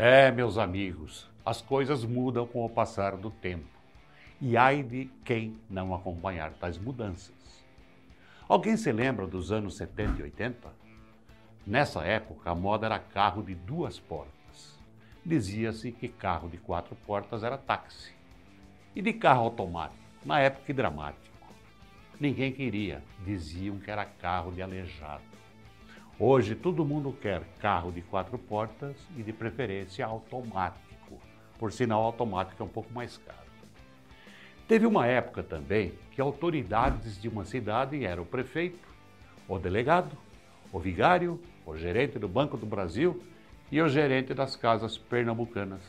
É, meus amigos, as coisas mudam com o passar do tempo. E ai de quem não acompanhar tais mudanças. Alguém se lembra dos anos 70 e 80? Nessa época, a moda era carro de duas portas. Dizia-se que carro de quatro portas era táxi. E de carro automático, na época dramático. Ninguém queria, diziam que era carro de aleijado. Hoje todo mundo quer carro de quatro portas e de preferência automático. Por sinal, automático é um pouco mais caro. Teve uma época também que autoridades de uma cidade eram o prefeito, o delegado, o vigário, o gerente do Banco do Brasil e o gerente das casas pernambucanas.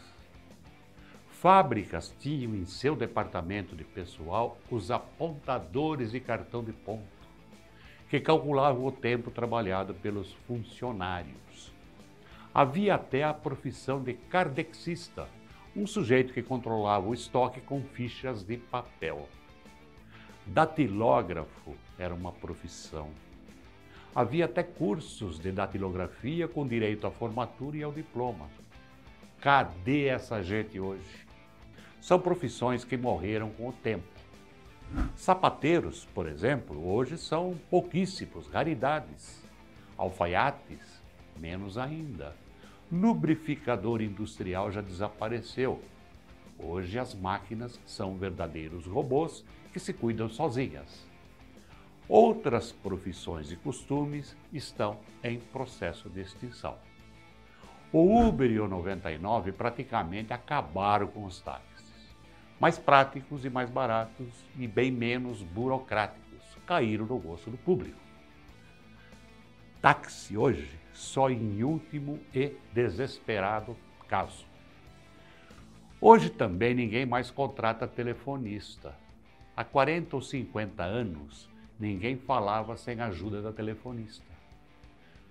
Fábricas tinham em seu departamento de pessoal os apontadores de cartão de ponto que calculavam o tempo trabalhado pelos funcionários. Havia até a profissão de kardexista, um sujeito que controlava o estoque com fichas de papel. Datilógrafo era uma profissão. Havia até cursos de datilografia com direito à formatura e ao diploma. Cadê essa gente hoje? São profissões que morreram com o tempo. Sapateiros, por exemplo, hoje são pouquíssimos, raridades. Alfaiates, menos ainda. Lubrificador industrial já desapareceu. Hoje as máquinas são verdadeiros robôs que se cuidam sozinhas. Outras profissões e costumes estão em processo de extinção. O Uber e o 99 praticamente acabaram com os táxis mais práticos e mais baratos e bem menos burocráticos. Caíram no gosto do público. Táxi hoje só em último e desesperado caso. Hoje também ninguém mais contrata telefonista. Há 40 ou 50 anos, ninguém falava sem a ajuda da telefonista.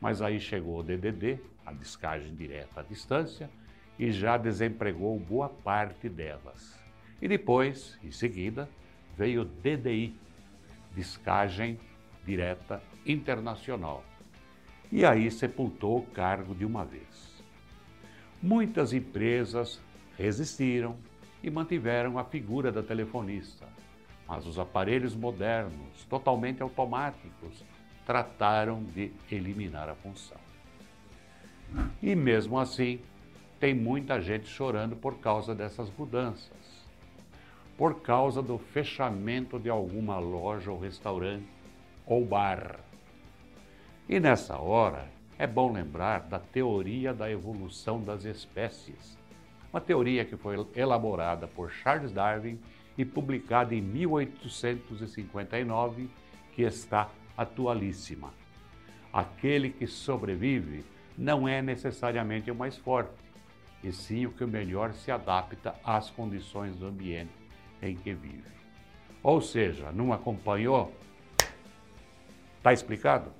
Mas aí chegou o DDD, a descagem direta à distância, e já desempregou boa parte delas. E depois, em seguida, veio o DDI, Descagem Direta Internacional. E aí sepultou o cargo de uma vez. Muitas empresas resistiram e mantiveram a figura da telefonista, mas os aparelhos modernos, totalmente automáticos, trataram de eliminar a função. E mesmo assim, tem muita gente chorando por causa dessas mudanças por causa do fechamento de alguma loja ou restaurante ou bar. E nessa hora, é bom lembrar da teoria da evolução das espécies, uma teoria que foi elaborada por Charles Darwin e publicada em 1859, que está atualíssima. Aquele que sobrevive não é necessariamente o mais forte, e sim o que melhor se adapta às condições do ambiente em que vive. Ou seja, não acompanhou? Está explicado?